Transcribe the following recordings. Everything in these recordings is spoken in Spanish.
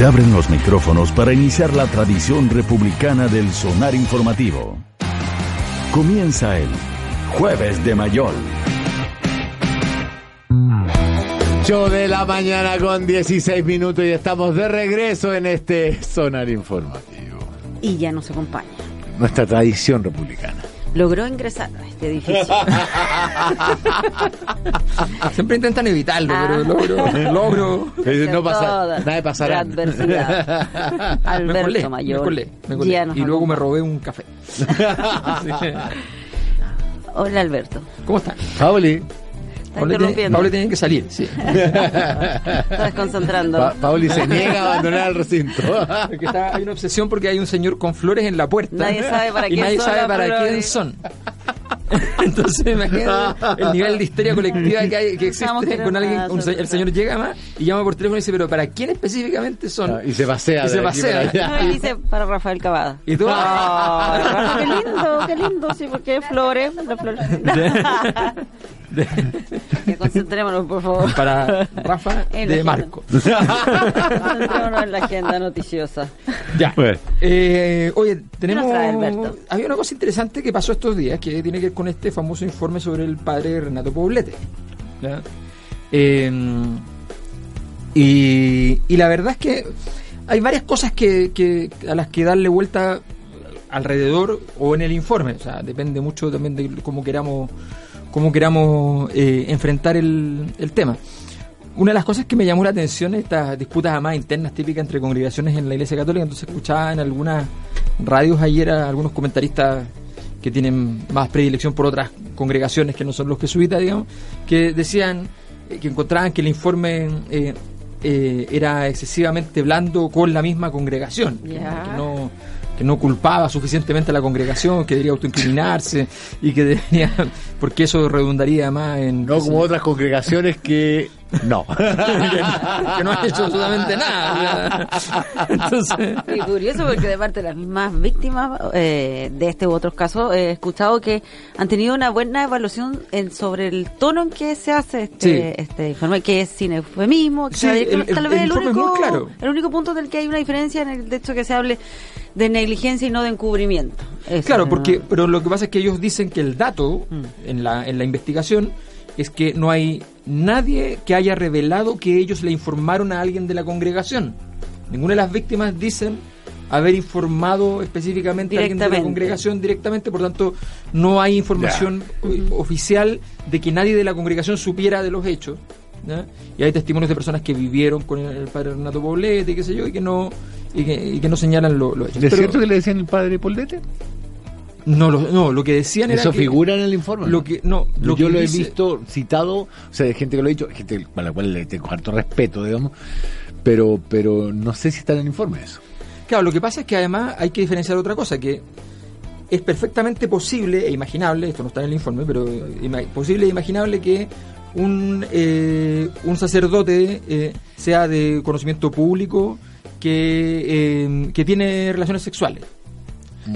Se abren los micrófonos para iniciar la tradición republicana del sonar informativo. Comienza el Jueves de Mayol. 8 de la mañana con 16 minutos y estamos de regreso en este sonar informativo. Y ya nos acompaña. Nuestra tradición republicana. Logró ingresar a este edificio. Siempre intentan evitarlo, pero Ah. logro. logro. No pasa, nada de pasará. adversidad. Me Alberto colé, me Mayor. colé, me colé. Ya nos Y luego me robé un café. Hola Alberto. ¿Cómo están? Pauli, Está Pauli tiene, interrumpiendo. Pauli tiene que salir, sí. Está desconcentrando. Pa- Pauli se niega a abandonar el recinto. Porque está- hay una obsesión porque hay un señor con flores en la puerta. Nadie sabe para y quién nadie son sabe para quién son. Entonces imagínate el nivel de histeria colectiva que, hay, que existe con alguien. un el señor llega más y llama por teléfono y dice, pero ¿para quién específicamente son? Ah, y se pasea. Y se pasea. para. No, dice para Rafael Cavada. Y tú, Ah, Rafa, qué lindo, qué lindo, sí, porque flores, las flores. Que concentrémonos, por favor. para Rafa En de. Marco. Concentrémonos en la agenda noticiosa. Ya. Bueno. Eh, oye, tenemos. trae? Había una cosa interesante que pasó estos días que tiene que ver con este famoso informe sobre el padre Renato Poblete. ¿ya? Eh, y, y la verdad es que hay varias cosas que, que- a las que darle vuelta alrededor o en el informe. O sea, depende mucho también de cómo queramos, cómo queramos eh, enfrentar el, el tema. Una de las cosas que me llamó la atención es estas disputas además internas típicas entre congregaciones en la Iglesia Católica. Entonces escuchaba en algunas radios ayer a algunos comentaristas que tienen más predilección por otras congregaciones que no son los jesuitas, digamos, que decían eh, que encontraban que el informe eh, eh, era excesivamente blando con la misma congregación, que no que no culpaba suficientemente a la congregación, que debería autoincriminarse y que debería, porque eso redundaría más en No como otras congregaciones que no. que no han hecho absolutamente nada. Entonces, Y curioso porque de parte de las mismas víctimas eh, de este u otros casos he escuchado que han tenido una buena evaluación en, sobre el tono en que se hace este, Sí. este informe, que es sin eufemismo, que Sí, tal el- el- vez el el, único, claro. el único punto del que hay una diferencia en el hecho que se hable de negligencia y no de encubrimiento. Eso, claro, porque pero lo que pasa es que ellos dicen que el dato Mm. en la en la investigación es que no hay nadie que haya revelado que ellos le informaron a alguien de la congregación. Ninguna de las víctimas dicen haber informado específicamente a alguien de la congregación directamente, por tanto no hay información oficial de que nadie de la congregación supiera de los hechos. ¿ya? Y hay testimonios de personas que vivieron con el, padre Renato Poblete, qué sé yo, y que no y que, y que no señalan lo- los hechos. ¿Es Pero cierto que le decían el padre Poldete? No, lo, no, lo que decían era Eso que- figura en el informe. lo que no lo Yo que lo he visto citado, o sea, de gente que lo ha dicho, gente a la cual le tengo harto respeto, digamos, pero pero no sé si está en el informe eso. Claro, lo que pasa es que además hay que diferenciar otra cosa, que es perfectamente posible e imaginable, esto no está en el informe, pero ima- posible e imaginable que un, eh, un sacerdote eh, sea de conocimiento público que, eh, que tiene relaciones sexuales.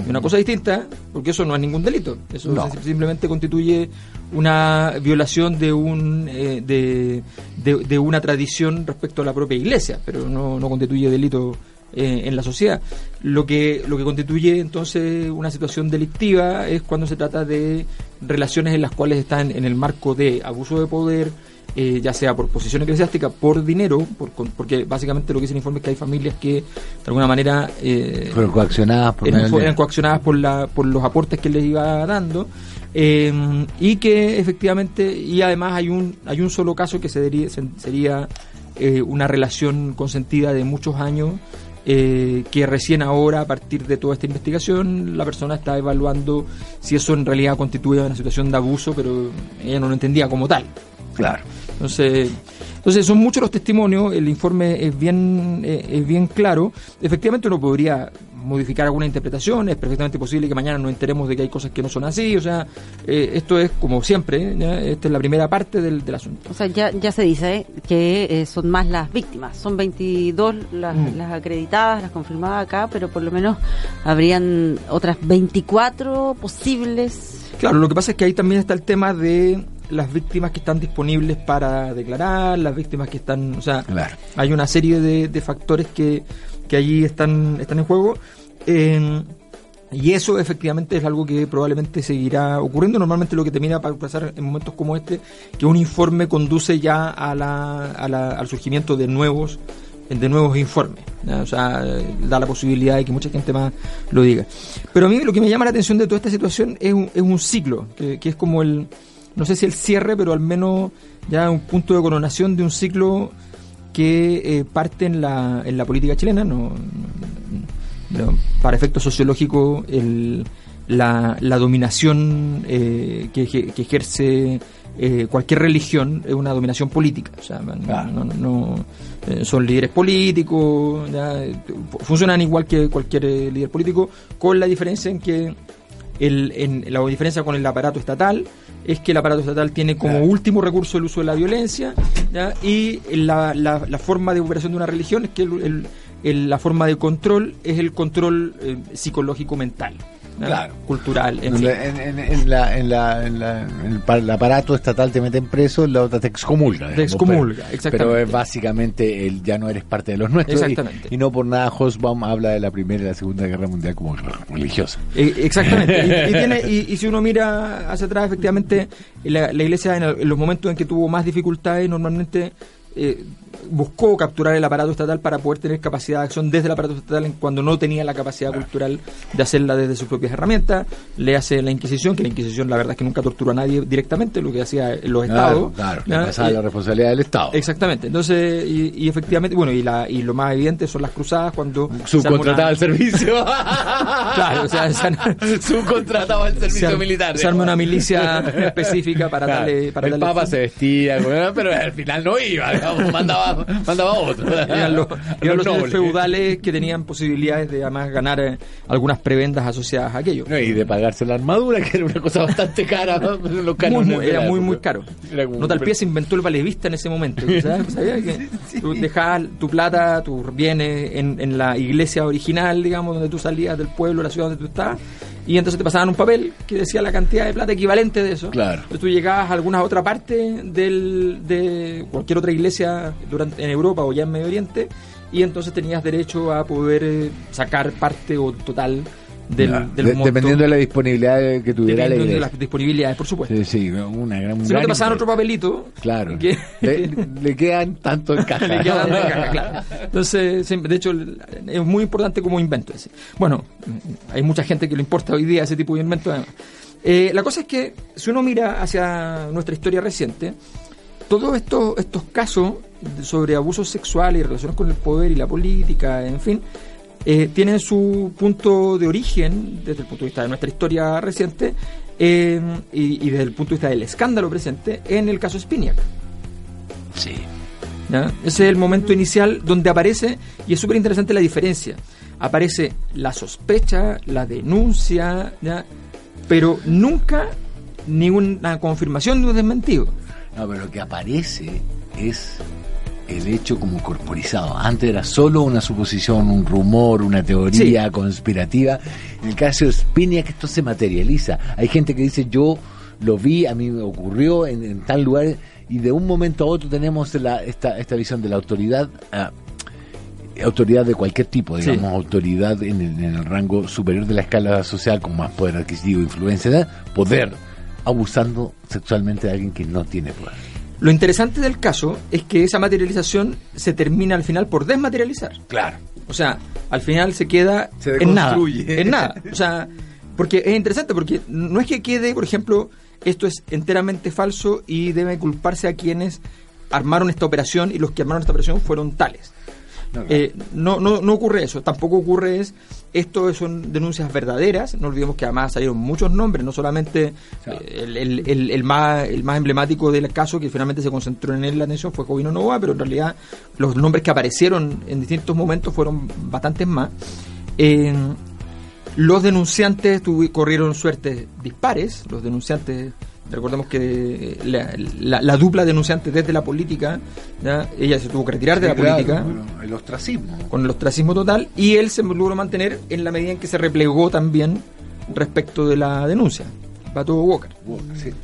Una cosa distinta, porque eso no es ningún delito. Eso No. simplemente constituye una violación de un eh, de, de- de una tradición respecto a la propia iglesia, pero no, no constituye delito eh, en la sociedad. Lo que lo que constituye entonces una situación delictiva es cuando se trata de relaciones en las cuales están en el marco de abuso de poder, eh, ya sea por posición eclesiástica, por dinero, por, con- porque básicamente lo que dice el informe es que hay familias que de alguna manera eh, Pero coaccionadas por eran, coaccionadas por, la, por los aportes que les iba dando eh, y que efectivamente y además hay un hay un solo caso que se dería- se- sería eh, una relación consentida de muchos años eh, que recién ahora a partir de toda esta investigación la persona está evaluando si eso en realidad constituye una situación de abuso pero ella no lo entendía como tal Claro. entonces, Entonces son muchos los testimonios, el informe es bien, eh, es bien claro. Efectivamente uno podría modificar alguna interpretación, es perfectamente posible que mañana nos enteremos de que hay cosas que no son así, o sea, eh, esto es como siempre, ¿ya? esta es la primera parte del, del asunto. O sea, ya, ya se dice que eh, son más las víctimas, son 22 las, Mm. las acreditadas, las confirmadas acá, pero por lo menos habrían otras 24 posibles. Claro, lo que pasa es que ahí también está el tema de las víctimas que están disponibles para declarar, las víctimas que están, o sea, Claro. hay una serie de, de factores que, que allí están, están en juego. Eh, y eso efectivamente es algo que probablemente seguirá ocurriendo. Normalmente lo que termina para pasar en momentos como este, que un informe conduce ya a la, a la- al surgimiento de nuevos de nuevos informes. O sea, da la posibilidad de que mucha gente más lo diga. Pero a mí lo que me llama la atención de toda esta situación es un, es un ciclo, que, que es como el, no sé si el cierre, pero al menos ya un punto de coronación de un ciclo que eh, parte en la, en la política chilena, no, no- no, para efectos sociológicos, el, la, la dominación eh, que, eje- que ejerce eh, cualquier religión es una dominación política. O sea, no- no- no- son líderes políticos, ya, funcionan igual que cualquier líder político, con la diferencia en que el, en, la diferencia con el aparato estatal es que el aparato estatal tiene como Claro. último recurso el uso de la violencia ¿ya? y la, la- la forma de operación de una religión es que el- el- el- la forma de control es el control eh, psicológico mental. Claro. cultural en fin. en- en- en la, el, pa- el aparato estatal te meten preso, la otra te excomulga. Te excomulga, pero- exactamente. Pero es básicamente el ya no eres parte de los nuestros. y- Exactamente. Y, no por nada Hosbaum habla de la Primera y la Segunda Guerra Mundial como religiosa. Eh, exactamente. Y, y tiene, y, si uno mira hacia atrás, efectivamente, la, la iglesia en, el- en los momentos en que tuvo más dificultades, normalmente eh, buscó capturar el aparato estatal para poder tener capacidad de acción desde el aparato estatal cuando no tenía la capacidad cultural de hacerla desde sus propias herramientas. Le hace la Inquisición, que la Inquisición la verdad es que nunca torturó a nadie directamente, lo que hacía los estados. Claro, ¿ya? pasaba Eh, la responsabilidad del Estado. Exactamente. Entonces, y, y efectivamente, bueno, y, la, y lo más evidente son las cruzadas cuando... Subcontrataba el servicio. Claro, o sea, se- subcontrataba el se, servicio ar- militar. se arma una milicia específica para Claro, darle... Para el darle Papa fin. se vestía, pero al final no iba, digamos, mandaba, mandaba otro. Eran los, eran los nobles. feudales que tenían posibilidades de además ganar eh, algunas prebendas asociadas a aquello. No, y de pagarse la armadura, que era una cosa bastante cara. ¿no? Los Muy, muy- era muy, muy caro. Era como- Nota al pie se inventó el valevista en ese momento. ¿sabes? ¿Sabías que tú dejabas tu plata, tus bienes en, en la iglesia original, digamos, donde tú salías del pueblo, la ciudad donde tú estabas, y entonces te pasaban un papel que decía la cantidad de plata equivalente de eso. Claro. Entonces tú llegabas a alguna otra parte del, de cualquier otra iglesia durante, en Europa o ya en Medio Oriente, y entonces tenías derecho a poder eh, sacar parte o total del, del de- dependiendo de la disponibilidad que tuviera la Dependiendo de iglesia. las disponibilidades, por supuesto. Sí, sí, una gran. Si no te gran pasaban otro papelito, Claro. que- Le, le quedan tanto en caja. le quedan de caja, claro. Entonces, de hecho, es muy importante como invento ese. Bueno, hay mucha gente que le importa hoy día ese tipo de invento. además. Eh, la cosa es que, si uno mira hacia nuestra historia reciente, todos estos, estos casos sobre abusos sexuales y relaciones con el poder y la política, en fin, eh, tienen su punto de origen desde el punto de vista de nuestra historia reciente eh, y, y desde el punto de vista del escándalo presente en el caso Spiniak. Sí. ¿ya? Ese es el momento inicial donde aparece, y es súper interesante la diferencia, aparece la sospecha, la denuncia, ¿ya? pero nunca ninguna confirmación ni un desmentido. No, pero lo que aparece es el hecho como corporizado. Antes era solo una suposición, un rumor, una teoría conspirativa. En el caso de Spiniak esto se materializa. Hay gente que dice yo lo vi, a mí me ocurrió en, en tal lugar y de un momento a otro tenemos la- esta, esta visión de la autoridad. ah, autoridad de cualquier tipo, Sí. digamos, autoridad en el, en el rango superior de la escala social con más poder adquisitivo, influencia, poder, abusando sexualmente de alguien que no tiene poder. Lo interesante del caso es que esa materialización se termina al final por desmaterializar. Claro. O sea, al final se queda Se en nada. En nada. O sea, porque es interesante, porque no es que quede, por ejemplo, esto es enteramente falso y debe culparse a quienes armaron esta operación y los que armaron esta operación fueron tales. Eh, no, no, no ocurre eso. Tampoco ocurre es esto son denuncias verdaderas. No olvidemos que además salieron muchos nombres, no solamente eh, el, el, el, más, el más emblemático del caso que finalmente se concentró en él la atención fue Jovino Novoa, pero en realidad los nombres que aparecieron en distintos momentos fueron bastantes más. los denunciantes corrieron suertes dispares. Los denunciantes Recordemos que la, dupla denunciante desde la política, ella se tuvo que retirar de la política. el ostracismo. Con el ostracismo total, y él se logró mantener en la medida en que se replegó también respecto de la denuncia. Pato Walker.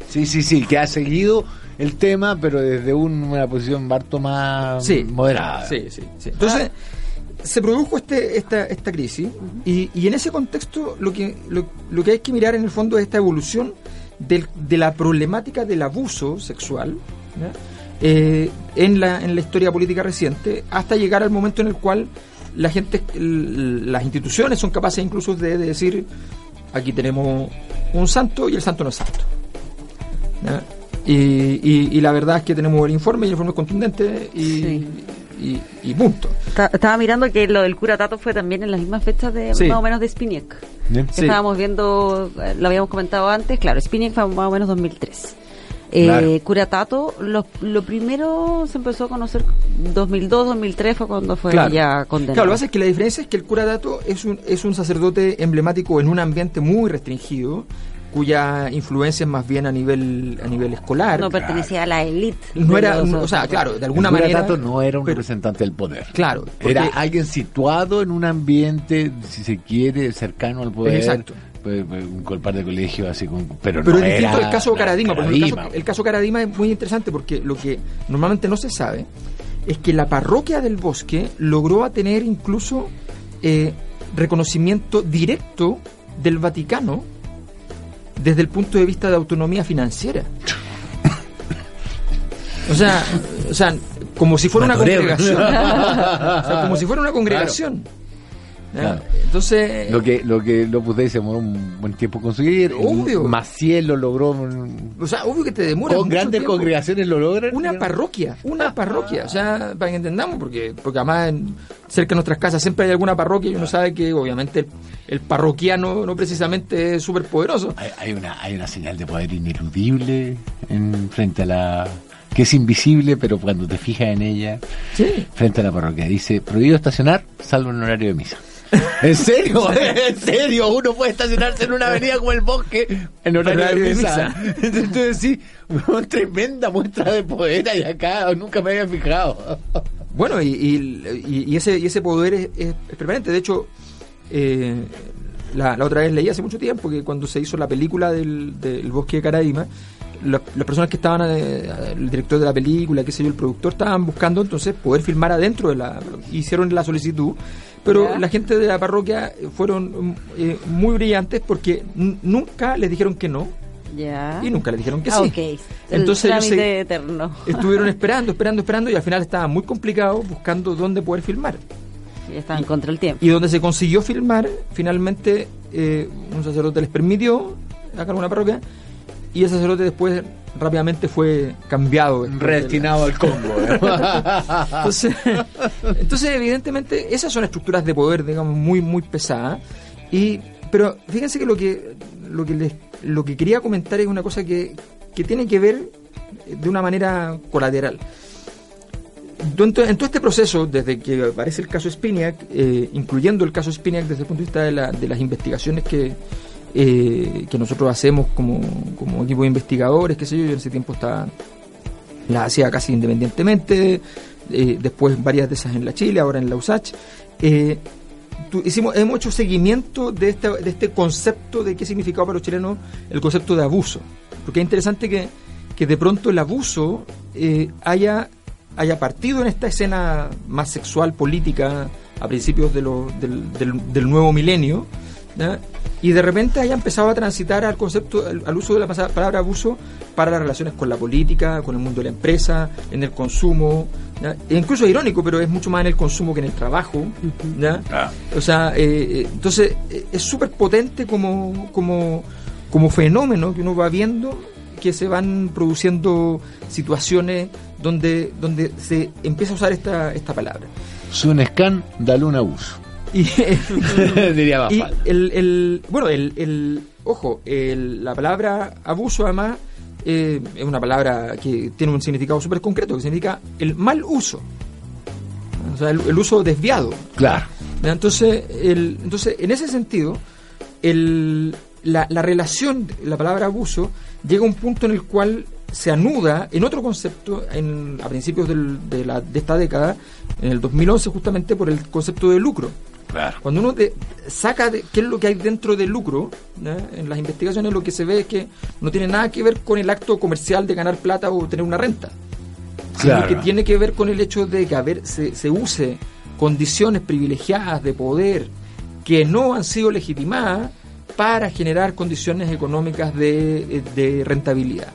Sí, sí, sí, que ha seguido el tema, pero desde una posición harto más moderada. Sí, sí, sí. Entonces, se produjo este, esta, esta crisis, y, y, en ese contexto lo que, lo, lo que hay que mirar en el fondo es esta evolución de la problemática del abuso sexual eh, en, la, en la historia política reciente, hasta llegar al momento en el cual la gente, las instituciones son capaces incluso de, decir, aquí tenemos un santo y el santo no es santo. Y, y, la verdad es que tenemos el informe y el informe es contundente y, y, punto. estaba mirando que lo del cura Tato fue también en las mismas fechas de más o menos de Spiniak. Estábamos viendo, eh, lo habíamos comentado antes, claro, Spiniak fue más o menos 2003. Eh, Cura Tato, lo, lo, primero se empezó a conocer 2002, 2003 fue cuando fue ya condenado. Claro, lo que pasa es que la diferencia es que el cura Tato es un, es un sacerdote emblemático en un ambiente muy restringido, cuya influencia es más bien a nivel a nivel escolar. No pertenecía a la élite. No era, o sea, claro, de alguna manera. no era un representante del poder. Claro. Era alguien situado en un ambiente, si se quiere, cercano al poder. Exacto. Un par de colegios así con, pero, pero no es distinto el caso Caradima, el, caso, el caso Caradima es muy interesante porque lo que normalmente no se sabe es que la parroquia del bosque logró tener incluso eh, reconocimiento directo del Vaticano desde el punto de vista de autonomía financiera. O sea, o sea como si fuera una congregación. como si fuera una congregación. Entonces. Lo que, lo que lo se demoró un buen tiempo conseguir. Obvio. Maciel lo logró. O sea, obvio que te demora. Con grandes congregaciones lo logran. Una parroquia, una parroquia. O sea, para que entendamos, porque, porque además cerca de nuestras casas siempre hay alguna parroquia y uno sabe que obviamente el, parroquiano no precisamente es súper poderoso. Hay, una, hay una señal de poder ineludible en, frente a la que es invisible, pero cuando te fijas en ella, frente a la parroquia, dice prohibido estacionar, salvo en horario de misa. ¿En serio? ¿En serio? Uno puede estacionarse en una avenida como el bosque en horario de misa. Entonces sí, tremenda muestra de poder y acá nunca me había fijado. Bueno, y, y, ese, y ese poder es, permanente. De hecho, eh, la, otra vez leí hace mucho tiempo que cuando se hizo la película del, del bosque de Caraíma, las personas que estaban, eh, el director de la película, qué sé yo, el productor, estaban buscando entonces poder filmar adentro de la... Hicieron la solicitud pero la gente de la parroquia fueron eh, muy brillantes porque nunca les dijeron que no. Y nunca les dijeron que ah, sí. Entonces ellos eterno. estuvieron esperando, esperando, esperando y al final estaba muy complicado buscando dónde poder filmar. Y estaban contra el tiempo. Y donde se consiguió filmar, finalmente eh, un sacerdote les permitió, acá en una parroquia, y el sacerdote después rápidamente fue cambiado. Redestinado al Congo. ¿eh? entonces, evidentemente, esas son estructuras de poder, digamos, muy, muy pesadas. Y, pero fíjense que lo que, lo que, les, lo que quería comentar es una cosa que, que tiene que ver de una manera colateral. En todo este proceso, desde que aparece el caso Spiniak, eh, incluyendo el caso Spiniak desde el punto de vista de, la, de las investigaciones que, eh, que nosotros hacemos como, como, equipo de investigadores, qué sé yo, yo en ese tiempo estaba, la hacía casi independientemente, eh, después varias de esas en la Chile, ahora en la USACH. Eh, hicimos, hemos hecho seguimiento de este, de este concepto de qué significaba para los chilenos el concepto de abuso, porque es interesante que, que de pronto el abuso haya, haya partido en esta escena más sexual, política, a principios de del, del, del nuevo milenio, y de repente haya empezado a transitar al concepto, al, uso de la palabra abuso para las relaciones con la política, con el mundo de la empresa, en el consumo, e incluso es irónico, pero es mucho más en el consumo que en el trabajo. Ah. O sea, eh, eh, entonces eh, es súper potente como, como, como fenómeno que uno va viendo que se van produciendo situaciones donde, donde se empieza a usar esta, esta palabra. Sunescan, dale un abuso. Y, Diría y el, el, bueno, el, el ojo, el, la palabra abuso además eh, es una palabra que tiene un significado súper concreto, que significa el mal uso. O sea, el, uso desviado. Claro. Entonces, el, entonces en ese sentido, el, la, la relación, la palabra abuso, llega a un punto en el cual se anuda en otro concepto en, a principios de, la, de esta década, en el 2011 justamente por el concepto de lucro. Cuando uno saca de, qué es lo que hay dentro del lucro, en las investigaciones lo que se ve es que no tiene nada que ver con el acto comercial de ganar plata o tener una renta, sino que tiene que ver con el hecho de que a se, se use condiciones privilegiadas de poder que no han sido legitimadas para generar condiciones económicas de, de rentabilidad.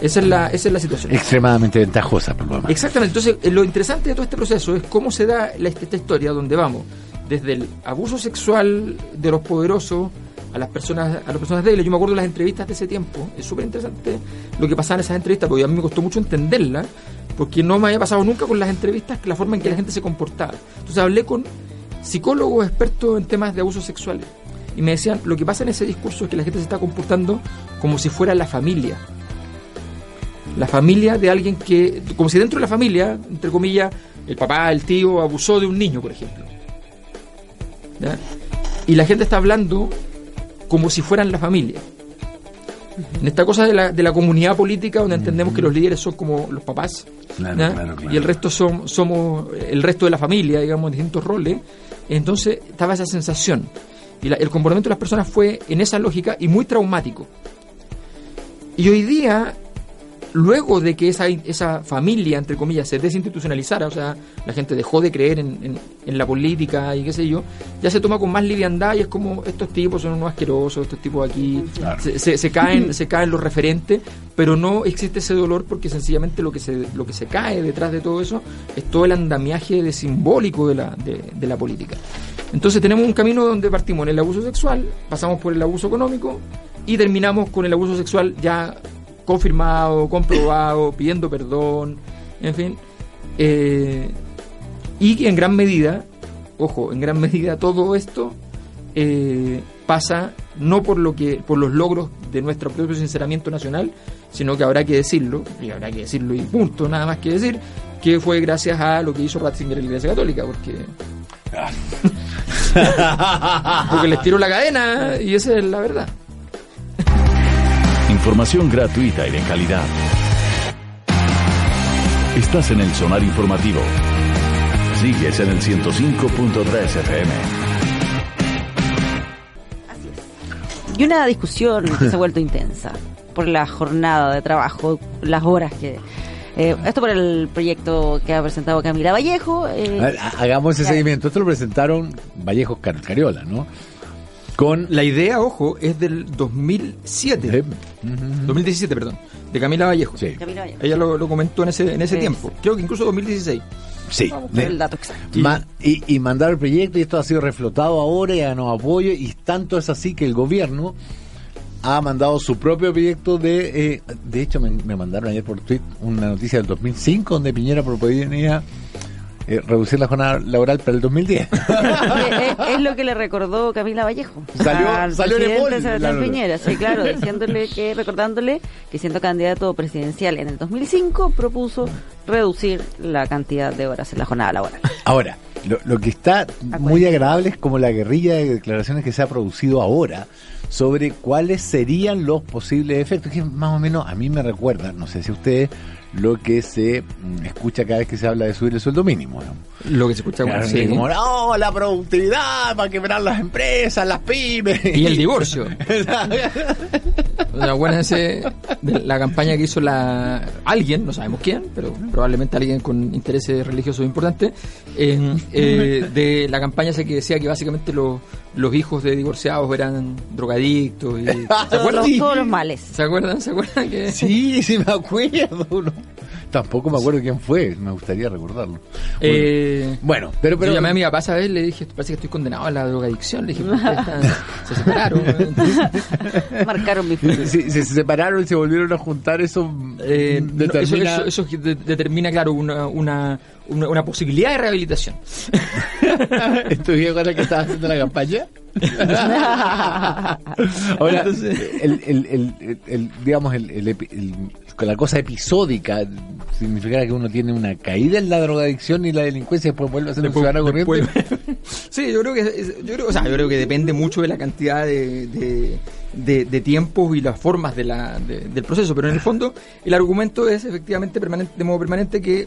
Esa es la, esa es la situación. Extremadamente ventajosa, por lo Exactamente. Entonces, eh, lo interesante de todo este proceso es cómo se da esta historia donde vamos desde el abuso sexual de los poderosos a las personas a las personas débiles. Yo me acuerdo de las entrevistas de ese tiempo. Es súper interesante lo que pasaba en esas entrevistas, porque a mí me costó mucho entenderla, porque no me había pasado nunca con las entrevistas que la forma en que la gente se comportaba. Entonces hablé con psicólogos expertos en temas de abuso sexual y me decían, lo que pasa en ese discurso es que la gente se está comportando como si fuera la familia la familia de alguien que, como si dentro de la familia, entre comillas, el papá, el tío abusó de un niño, por ejemplo. Y la gente está hablando como si fueran la familia. En esta cosa de la, de la comunidad política, donde entendemos que los líderes son como los papás, y el resto son, somos el resto de la familia, digamos, en distintos roles, entonces estaba esa sensación. Y el comportamiento de las personas fue en esa lógica y muy traumático. Y hoy día luego de que esa, esa familia, entre comillas, se desinstitucionalizara, o sea, la gente dejó de creer en, en, la política y qué sé yo, ya se toma con más liviandad y es como estos tipos son unos asquerosos, estos tipos aquí se, se, caen, se caen los referentes, pero no existe ese dolor porque sencillamente lo que se, lo que se cae detrás de todo eso es todo el andamiaje de simbólico de la, de, de la política. Entonces tenemos un camino donde partimos en el abuso sexual, pasamos por el abuso económico y terminamos con el abuso sexual ya confirmado, comprobado, pidiendo perdón, en fin. Eh, y en gran medida, ojo, en gran medida todo esto eh, pasa no por lo que por los logros de nuestro propio sinceramiento nacional, sino que habrá que decirlo, y habrá que decirlo y punto, nada más que decir, que fue gracias a lo que hizo Ratzinger en la Iglesia Católica, porque porque les tiró la cadena y esa es la verdad. Información gratuita y de calidad. Estás en el sonar informativo. Sigues en el 105.3 FM. Así es. Y una discusión que se ha vuelto intensa por la jornada de trabajo, las horas que eh, esto por el proyecto que ha presentado Camila Vallejo. Eh, hagamos ese seguimiento. Esto lo presentaron Vallejo Cariola, ¿no? Con la idea, ojo, es del 2007. 2017, perdón. De Camila Vallejo. Sí. Ella lo, comentó en ese, en ese tiempo. Creo que incluso 2016. Sí. el dato exacto. y, y mandar el proyecto y esto ha sido reflotado ahora y ganó apoyo y tanto es así que el gobierno ha mandado su propio proyecto de... Eh, de hecho, me, me, mandaron ayer por tweet una noticia del 2005 donde Piñera proponía eh, reducir la jornada laboral para el 2010. es, lo que le recordó Camila Vallejo. Salió, al salió presidente Sebastián Piñera, sí, claro, diciéndole que, recordándole que siendo candidato presidencial en el 2005 propuso reducir la cantidad de horas en la jornada laboral. Ahora, lo, lo que está muy agradable es como la guerrilla de declaraciones que se ha producido ahora sobre cuáles serían los posibles efectos, que más o menos a mí me recuerda, no sé si ustedes lo que se mm, escucha cada vez que se habla de subir el sueldo mínimo. Lo que se escucha claro, sí. como, no, la productividad para quebrar las empresas, las pymes. Y el divorcio. acuérdense de la campaña que hizo la alguien, no sabemos quién, pero probablemente alguien con intereses religiosos importantes, eh, de la campaña esa que decía que básicamente los, los hijos de divorciados eran drogadictos. Y, ¿Se acuerdan? Todos los males. ¿Se acuerdan? ¿Se acuerdan? Que... Sí, sí me acuerdo. Tampoco me acuerdo quién fue, me gustaría recordarlo. Eh, bueno, pero, pero. Yo llamé a mi papá a ver, le dije, parece que estoy condenado a la drogadicción. Le dije, se separaron. Marcaron mi futuro. Si, se separaron y se volvieron a juntar, eso. Eh, determina... eso, eso, determina, claro, una, una, una, posibilidad de rehabilitación. ¿Estuviste con el que estaba haciendo la campaña? Ahora, el, el, el, digamos, el, la cosa episódica significará que uno tiene una caída en la drogadicción y la delincuencia y después vuelve a ser un ciudadano corriente. sí, yo creo que yo creo, o sea, yo creo que depende mucho de la cantidad de, de, tiempos y las formas de la, del proceso, pero en el fondo el argumento es efectivamente permanente, de modo permanente que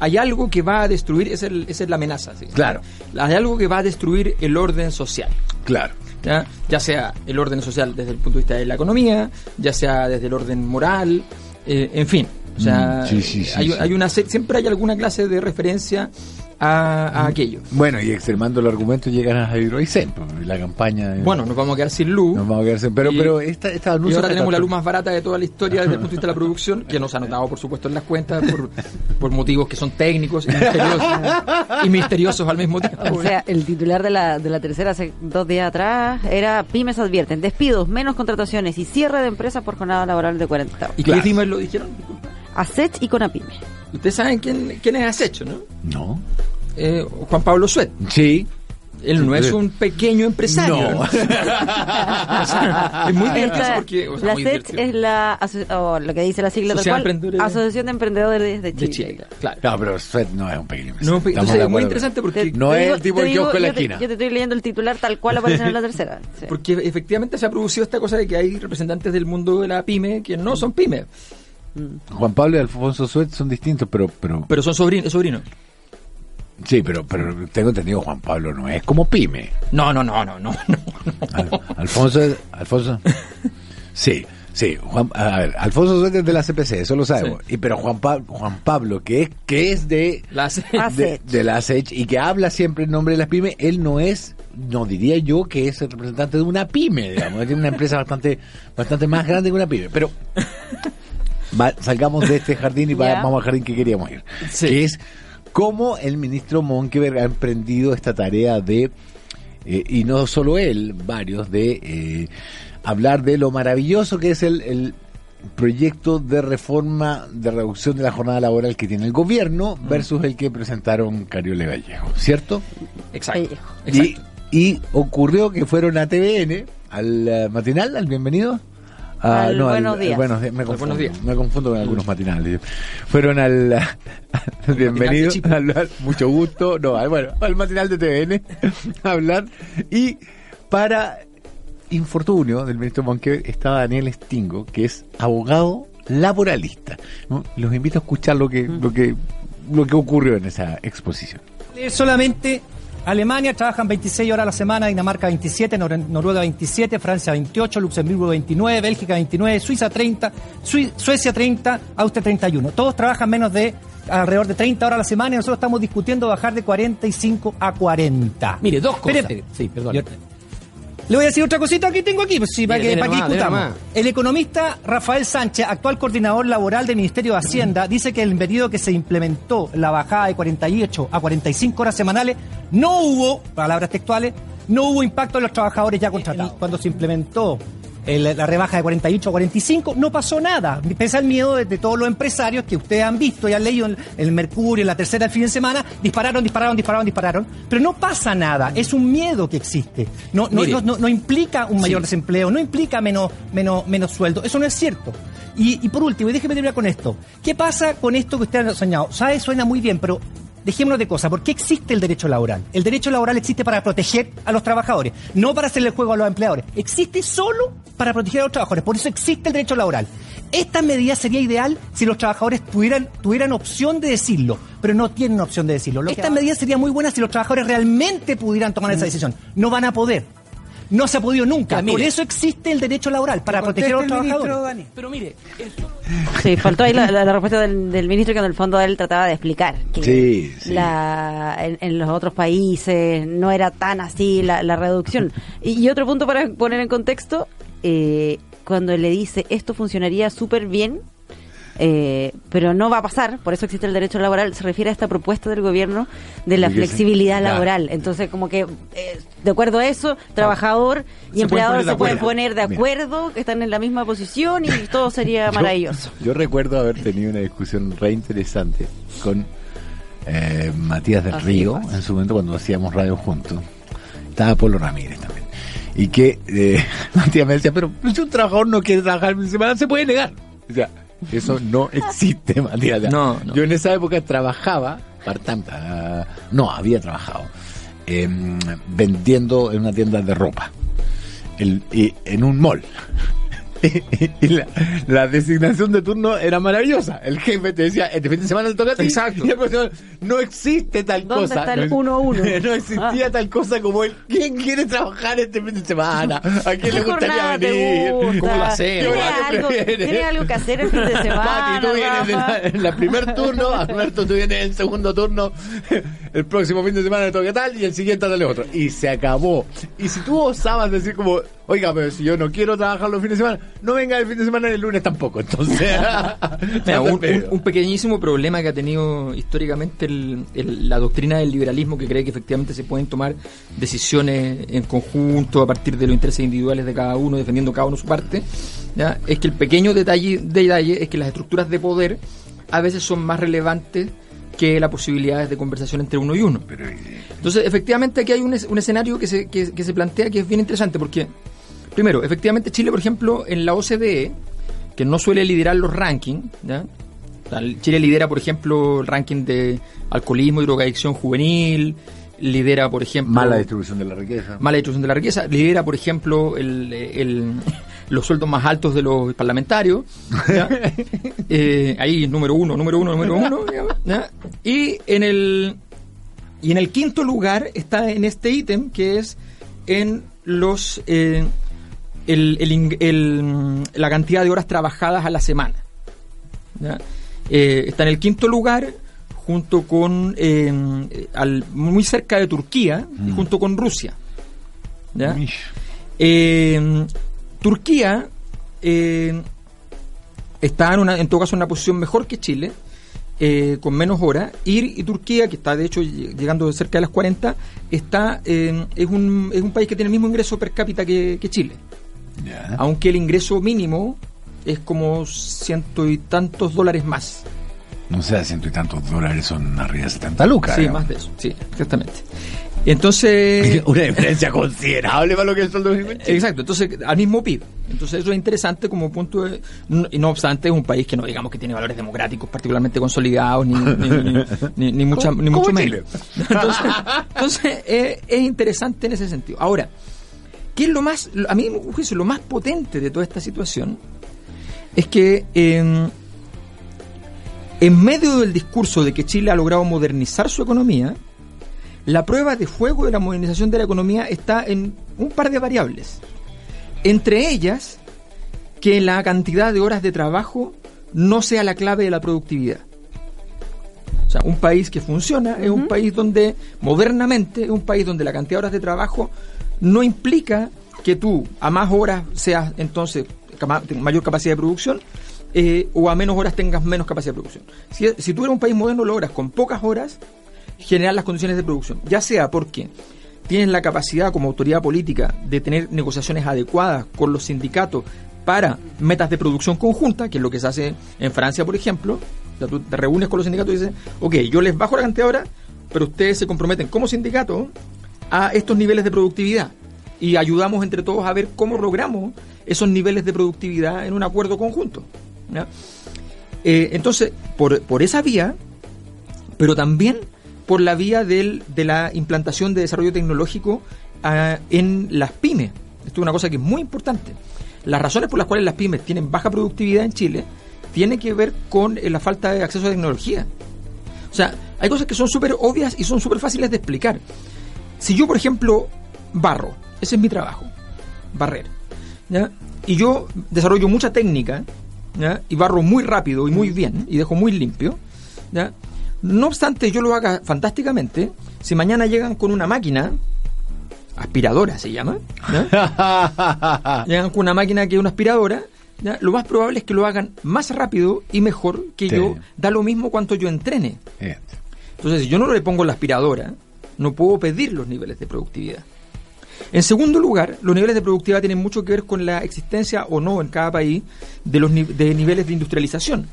hay algo que va a destruir, esa es, la amenaza. Claro. Hay algo que va a destruir el orden social. Claro. ¿ya? ya sea el orden social desde el punto de vista de la economía, ya sea desde el orden moral, eh, en fin. O sea, mm, hay, hay, una siempre hay alguna clase de referencia a, aquello. Bueno, y extremando el argumento llegan a Hydroisen, la campaña. Bueno, nos vamos a quedar sin luz. Nos vamos a quedar sin, pero, pero esta, esta y ahora tenemos la luz más barata de toda la historia desde el punto de vista de la producción, que nos ha notado, por supuesto, en las cuentas por, por motivos que son técnicos y misteriosos, y misteriosos al mismo tiempo. O sea, el titular de la, de la tercera hace dos días atrás era Pymes advierten, despidos, menos contrataciones y cierre de empresas por jornada laboral de 40 horas. ¿Y qué pymes lo dijeron? ASECH y CONAPYME. Ustedes saben quién, quién es ASECH, ¿no? No. Eh, Juan Pablo Suet. Sí. Él no es un pequeño empresario. No. es muy divertido porque. la SET es la. lo que dice la sigla cual, Asociación de Emprendedores de Chile. claro. No, pero SET no es un pequeño empresario. No, entonces es muy interesante porque. no es el tipo de kiosco en la esquina. yo te estoy leyendo el titular tal cual aparece en la tercera. Porque efectivamente se ha producido esta cosa de que hay representantes del mundo de la pyme que no son pyme. Juan Pablo y Alfonso Suet son distintos, pero. Pero, pero son sobrinos. Sí, pero, pero tengo entendido Juan Pablo no es como pyme. No, no, no, no, no. Alfonso, Alfonso. Sí, sí. Juan, a ver, Alfonso es de la CPC, eso lo sabemos. Y pero Juan, Juan Pablo, que es que es de la de, de, la SECH y que habla siempre en nombre de las pymes, él no es no diría yo que es el representante de una pyme, digamos, tiene una empresa bastante bastante más grande que una pyme, pero salgamos de este jardín y vamos al jardín que queríamos ir, que es cómo el ministro Monkeberg ha emprendido esta tarea de, eh, y no solo él, varios, de eh, hablar de lo maravilloso que es el, proyecto de reforma de reducción de la jornada laboral que tiene el gobierno mm. versus el que presentaron Cariole Vallejo, ¿cierto? Exacto. Y, y ocurrió que fueron a TVN, al eh, matinal, al bienvenido, No, buenos, días. Bueno, me, confundo, me confundo con algunos matinales. Fueron al, bienvenido a hablar, mucho gusto, no, al, bueno, al matinal de TVN a hablar y para infortunio del ministro Monque estaba Daniel Stingo, que es abogado laboralista. Los invito a escuchar lo que, lo que, lo que ocurrió en esa exposición. Solamente Alemania trabajan 26 horas a la semana, Dinamarca 27, Noruega 27, Francia 28, Luxemburgo 29, Bélgica 29, Suiza 30, Suecia 30, Austria 31. Todos trabajan menos de alrededor de 30 horas a la semana y nosotros estamos discutiendo bajar de 45 a 40. Mire, dos cosas. sí, perdón. Le voy a decir otra cosita que tengo aquí, pues, sí, para, que, para que discutamos. El economista Rafael Sánchez, actual coordinador laboral del Ministerio de Hacienda, dice que el periodo que se implementó la bajada de 48 a 45 horas semanales no hubo, palabras textuales, no hubo impacto en los trabajadores ya contratados. Cuando se implementó la rebaja de 48 a 45, no pasó nada. Pese al miedo de, todos los empresarios que ustedes han visto y han leído en el Mercurio, en la tercera del fin de semana, dispararon, dispararon, dispararon, dispararon. Pero no pasa nada, es un miedo que existe. No, no, no, implica un mayor desempleo, no implica menos, menos, menos sueldo. Eso no es cierto. Y, y por último, y déjeme terminar con esto. ¿Qué pasa con esto que ustedes han soñado? ¿Sabe? Suena muy bien, pero dejémonos de cosas. ¿Por qué existe el derecho laboral? El derecho laboral existe para proteger a los trabajadores, no para hacerle el juego a los empleadores. Existe solo para proteger a los trabajadores. Por eso existe el derecho laboral. Esta medida sería ideal si los trabajadores tuvieran, tuvieran opción de decirlo, pero no tienen opción de decirlo. Esta medida sería muy buena si los trabajadores realmente pudieran tomar esa mm. decisión. No van a poder no se ha podido nunca. Por eso existe el derecho laboral, para proteger a los trabajadores. Pero mire... Sí, faltó ahí la, respuesta del, ministro que en el fondo él trataba de explicar. Que sí, La, en, los otros países no era tan así la, reducción. Y, otro punto para poner en contexto, eh, cuando le dice esto funcionaría súper bien, Eh, pero no va a pasar, por eso existe el derecho laboral, se refiere a esta propuesta del gobierno de la flexibilidad laboral. Entonces, como que, eh, de acuerdo a eso, trabajador y empleador se pueden poner de acuerdo, que están en la misma posición y todo sería maravilloso. Yo recuerdo haber tenido una discusión re interesante con eh, Matías del ah, Río, en su momento cuando hacíamos radio juntos. Estaba Polo Ramírez también. Y que eh, Matías me decía, pero si un trabajador no quiere trabajar de semana, se puede negar. O sea, eso no existe, Matías. No, Yo en esa época trabajaba, no, había trabajado, em, vendiendo en una tienda de ropa, el, en un mall. Y la, designación de turno era maravillosa. El jefe te decía, este fin de semana te toca a ti. Exacto. no existe tal ¿Dónde cosa. Está el uno, uno? no existía ah. tal cosa como el ¿quién quiere trabajar este fin de semana? ¿A quién le gustaría venir? ¿Cómo lo haces? ¿Tiene algo, que hacer el fin de semana? Mati, tú vienes en la, primer turno, Alberto, tú vienes en el segundo turno, el próximo fin de semana te toca tal y el siguiente tal otro. Y se acabó. Y si tú osabas decir como, oiga, pero si yo no quiero trabajar los fines de semana, no venga el fin de semana y el lunes tampoco. Entonces, un, pequeñísimo problema que ha tenido históricamente la doctrina del liberalismo, que cree que efectivamente se pueden tomar decisiones en conjunto a partir de los intereses individuales de cada uno, defendiendo cada uno su parte, ¿ya? es que el pequeño detalle, detalle es que las estructuras de poder a veces son más relevantes que las posibilidades de conversación entre uno y uno. Entonces, efectivamente, aquí hay un, escenario que se, que se plantea que es bien interesante, porque Primero, efectivamente Chile, por ejemplo, en la OCDE, que no suele liderar los rankings, Chile lidera, por ejemplo, el ranking de alcoholismo y drogadicción juvenil, lidera, por ejemplo... Mala distribución de la riqueza. Mala distribución de la riqueza, lidera, por ejemplo, el, los sueldos más altos de los parlamentarios. Eh, ahí número uno, número uno, número uno. Y en el y en el quinto lugar está en este ítem que es en los eh, el, la cantidad de horas trabajadas a la semana. Eh, está en el quinto lugar junto con eh, al, muy cerca de Turquía y mm. junto con Rusia. Eh, Turquía está en, una, en todo caso en una posición mejor que Chile, con menos horas, y, Turquía, que está de hecho llegando cerca de las 40, está, es, un, es un país que tiene el mismo ingreso per cápita que Chile. Aunque el ingreso mínimo es como ciento y tantos dólares más. No sé, ciento y tantos dólares son arriba de 70 lucas. Sí, más de eso, sí, exactamente. Entonces. Una diferencia considerable para lo que es el sueldo Exacto, entonces al mismo PIB. Entonces eso es interesante como punto de. Y no obstante, es un país que no digamos que tiene valores democráticos particularmente consolidados, ni, ni, ni, mucho menos. Entonces, es interesante en ese sentido. Ahora, ¿Qué es lo más, a mí juicio, lo más potente de toda esta situación? Es que en medio del discurso de que Chile ha logrado modernizar su economía, la prueba de fuego de la modernización de la economía está en un par de variables. Entre ellas, que la cantidad de horas de trabajo no sea la clave de la productividad. O sea, un país que funciona es un país donde, modernamente, es un país donde la cantidad de horas de trabajo no implica que tú a más horas seas entonces mayor capacidad de producción eh, o a menos horas tengas menos capacidad de producción. Si, si tú eres un país moderno, logras con pocas horas generar las condiciones de producción, ya sea porque tienes la capacidad como autoridad política de tener negociaciones adecuadas con los sindicatos para metas de producción conjunta, que es lo que se hace en Francia, por ejemplo. tú te reúnes con los sindicatos y dices, ok, yo les bajo la cantidad de horas, pero ustedes se comprometen como sindicato a estos niveles de productividad y ayudamos entre todos a ver cómo logramos esos niveles de productividad en un acuerdo conjunto. Eh, entonces, por, por, esa vía, pero también por la vía del, de la implantación de desarrollo tecnológico ah, en las pymes. Esto es una cosa que es muy importante. Las razones por las cuales las pymes tienen baja productividad en Chile tiene que ver con eh, la falta de acceso a tecnología. O sea, hay cosas que son súper obvias y son súper fáciles de explicar. Si yo, por ejemplo, barro, ese es mi trabajo, barrer, ¿ya? y yo desarrollo mucha técnica, ¿ya? y barro muy rápido y muy bien, y dejo muy limpio, ¿ya? No obstante yo lo haga fantásticamente, si mañana llegan con una máquina, aspiradora se llama, llegan con una máquina que es una aspiradora, lo más probable es que lo hagan más rápido y mejor que yo, da lo mismo cuanto yo entrene. Entonces, si yo no le pongo la aspiradora, no puedo pedir los niveles de productividad. En segundo lugar, los niveles de productividad tienen mucho que ver con la existencia o no en cada país de los de niveles de industrialización.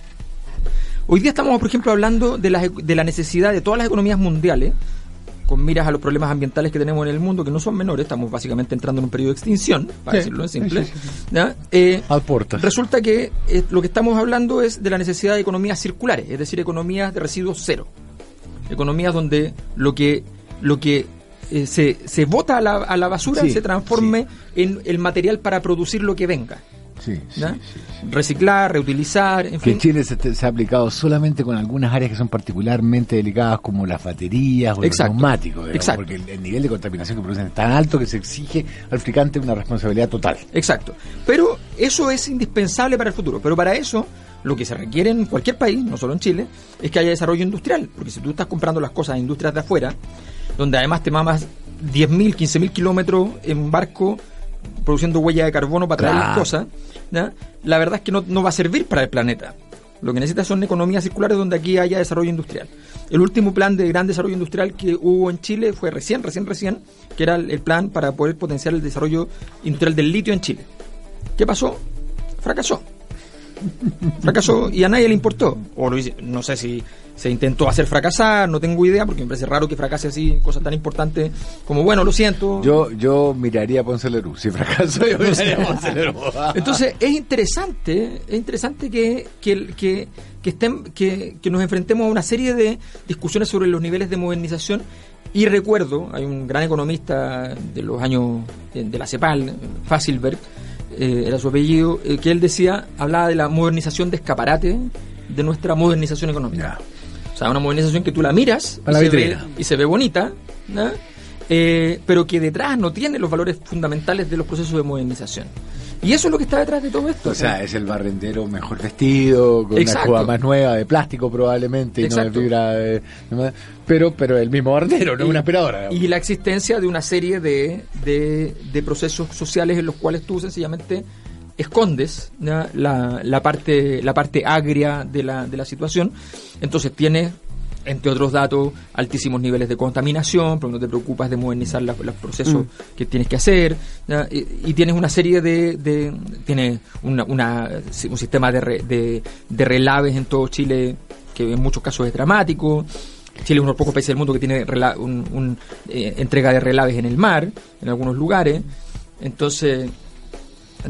Hoy día estamos, por ejemplo, hablando de la, de la necesidad de todas las economías mundiales, con miras a los problemas ambientales que tenemos en el mundo, que no son menores, estamos básicamente entrando en un periodo de extinción, para decirlo en simple. Eh, resulta que eh, lo que estamos hablando es de la necesidad de economías circulares, es decir, economías de residuos cero. Economías donde lo que, lo que eh, se, se bota a la, a la basura se transforme en el material para producir lo que venga. Sí, Reciclar, reutilizar, en que en Chile se, ha aplicado solamente con algunas áreas que son particularmente delicadas como las baterías o los neumáticos, porque el, nivel de contaminación que producen es tan alto que se exige al fabricante una responsabilidad total. Exacto. Pero eso es indispensable para el futuro. Pero para eso lo que se requiere en cualquier país, no solo en Chile, es que haya desarrollo industrial. Porque si tú estás comprando las cosas a industrias de afuera, donde además te mamas 10.000, 15.000 kilómetros en barco produciendo huella de carbono para traer las cosas, la verdad es que no, va a servir para el planeta. Lo que necesita son economías circulares donde aquí haya desarrollo industrial. El último plan de gran desarrollo industrial que hubo en Chile fue recién, recién, recién, que era el plan para poder potenciar el desarrollo industrial del litio en Chile. ¿Qué pasó? Fracasó. Fracasó y a nadie le importó. O lo no sé si se intentó hacer fracasar, no tengo idea, porque me parece raro que fracase así cosas tan importantes como, bueno, lo siento. Yo yo miraría a Ponce Si fracasó, yo miraría a Ponce Entonces, es interesante, es interesante que, que, que, que, estén, que, que nos enfrentemos a una serie de discusiones sobre los niveles de modernización. Y recuerdo, hay un gran economista de los años de, la CEPAL, Facilberg, eh, era su apellido, eh, que él decía, hablaba de la modernización de escaparate de nuestra modernización económica. O sea, una modernización que tú la miras y, se ve, y, se ve, bonita, eh, pero que detrás no tiene los valores fundamentales de los procesos de modernización. Y eso es lo que está detrás de todo esto. O sea, es el barrendero mejor vestido, con una escoba más nueva, de plástico probablemente, y no de fibra. pero, pero el mismo barrendero, no una aspiradora. Y la existencia de una serie de, de, de procesos sociales en los cuales tú sencillamente escondes la, la, parte, la parte agria de la, de la situación, entonces tienes, entre otros datos, altísimos niveles de contaminación, porque no te preocupas de modernizar los procesos mm. que tienes que hacer, y, tienes una serie de... de tienes una, una, un sistema de, de, relaves en todo Chile que en muchos casos es dramático. Chile es uno de los pocos países del mundo que tiene un, eh, entrega de relaves en el mar, en algunos lugares. Entonces,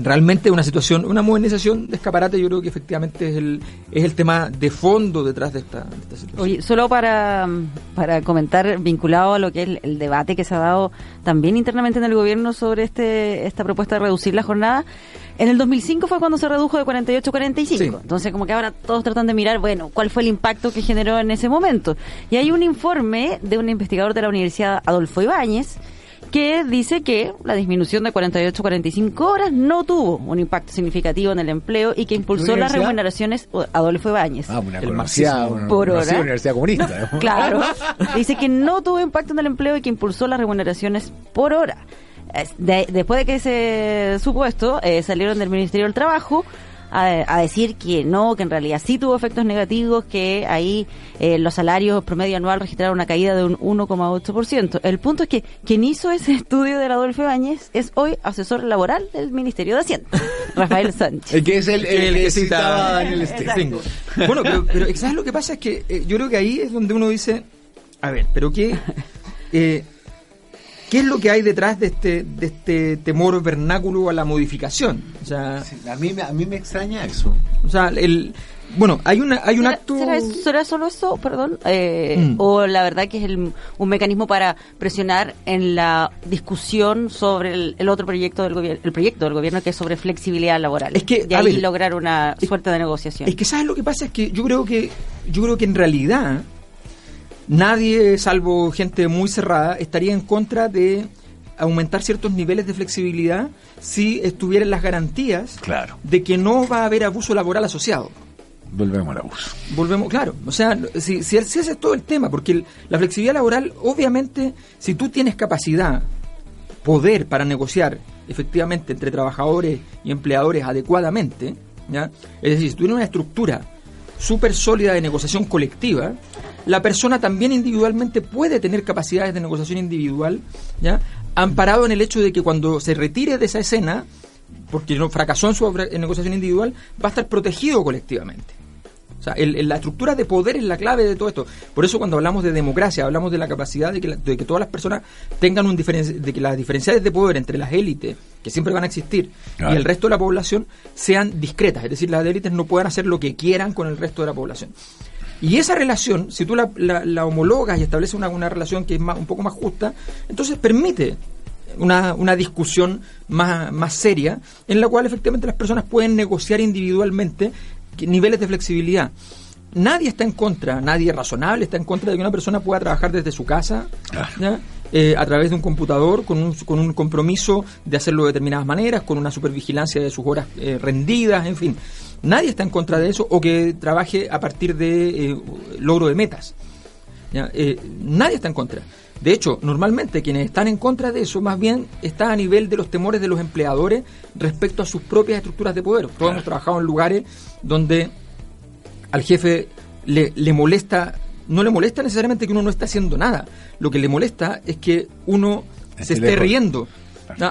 realmente una situación, una modernización de escaparate, yo creo que efectivamente es el, es el tema de fondo detrás de esta, situación. Oye, solo para, para comentar, vinculado a lo que es el, debate que se ha dado también internamente en el gobierno sobre este esta propuesta de reducir la jornada, en el 2005 fue cuando se redujo de 48 a 45. Entonces, como que ahora todos tratan de mirar, bueno, cuál fue el impacto que generó en ese momento. Y hay un informe de un investigador de la Universidad Adolfo Ibáñez, que dice que la disminución de 48-45 horas no tuvo un impacto significativo en el empleo y que impulsó las remuneraciones Adolfo Ibáñez. Ah, una por hora. universidad comunista. claro. dice que no tuvo impacto en el empleo y que impulsó las remuneraciones por hora. después de que se supo esto, eh, salieron del Ministerio del Trabajo a, decir que no, que en realidad sí tuvo efectos negativos, que ahí eh, los salarios promedio anual registraron una caída de un 1,8%. El punto es que quien hizo ese estudio de Adolfo Báñez es hoy asesor laboral del Ministerio de Hacienda, Rafael Sánchez. El que es el, que citaba en el Bueno, pero, ¿sabes lo que pasa? Es que eh, yo creo que ahí es donde uno dice, a ver, pero qué... Eh, ¿Qué es lo que hay detrás de este, de este temor vernáculo a la modificación? O sea, a, mí, a mí me extraña eso. O sea, el, bueno, hay, una, hay un acto... ¿será, solo eso, perdón? Eh, mm. ¿O la verdad que es el, un mecanismo para presionar en la discusión sobre el, otro proyecto del gobierno, el proyecto del gobierno que es sobre flexibilidad laboral? Es que, y ahí lograr una suerte de negociación. Es que, ¿sabes lo que pasa? Es que yo creo que, yo creo que en realidad nadie, salvo gente muy cerrada, estaría en contra de aumentar ciertos niveles de flexibilidad si estuvieran las garantías de que no va a haber abuso laboral asociado. Volvemos al abuso. Volvemos, claro. O sea, si, si, ese es todo el tema, porque la flexibilidad laboral, obviamente, si tú tienes capacidad, poder para negociar efectivamente entre trabajadores y empleadores adecuadamente, ¿ya? es decir, si tú tienes una estructura súper sólida de negociación colectiva, la persona también individualmente puede tener capacidades de negociación individual, ¿ya? amparado en el hecho de que cuando se retire de esa escena, porque no fracasó en su negociación individual, va a estar protegido colectivamente. O sea, la estructura de poder es la clave de todo esto. Por eso cuando hablamos de democracia, hablamos de la capacidad de que, que todas las personas tengan un diferencia, de que las diferencias de poder entre las élites, que siempre van a existir, y el resto de la población sean discretas. Es decir, las élites no puedan hacer lo que quieran con el resto de la población. Y esa relación, si tú la, homologas y estableces una, una relación que es más, un poco más justa, entonces permite una, una discusión más, más seria en la cual efectivamente las personas pueden negociar individualmente niveles de flexibilidad. Nadie está en contra, nadie razonable está en contra de que una persona pueda trabajar desde su casa, eh, a través de un computador, con un, con un compromiso de hacerlo de determinadas maneras, con una supervigilancia de sus horas eh, rendidas, en fin. Nadie está en contra de eso o que trabaje a partir de eh, logro de metas. nadie está en contra. De hecho, normalmente quienes están en contra de eso más bien está a nivel de los temores de los empleadores respecto a sus propias estructuras de poder. Todos hemos trabajado en lugares donde al jefe le, le molesta, no le molesta necesariamente que uno no esté haciendo nada. Lo que le molesta es que uno se esté riendo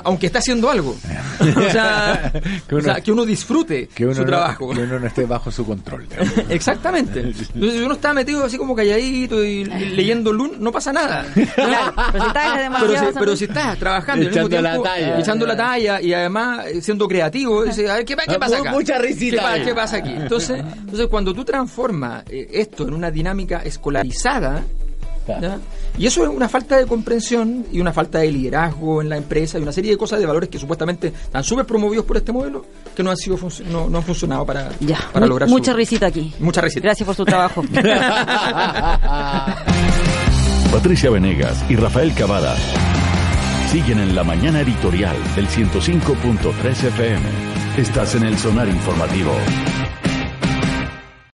aunque está haciendo algo. o, sea, que uno, disfrute su trabajo. que uno no esté bajo su control. Exactamente. Entonces, si uno está metido así como calladito y leyendo LUN, no pasa nada. pero, si estás, trabajando echando la talla, echando la talla y además siendo creativo, dice, a ver, ¿qué, pasa acá? Mucha risita. ¿Qué, pasa aquí? Entonces, entonces, cuando tú transformas eh, esto en una dinámica escolarizada, y eso es una falta de comprensión y una falta de liderazgo en la empresa y una serie de cosas de valores que supuestamente están súper promovidos por este modelo que no han sido no, no han funcionado para, para lograr mucha risita aquí. Mucha risita. Gracias por su trabajo. Patricia Venegas y Rafael Cavada siguen en la mañana editorial del 105.3 FM. Estás en el sonar informativo.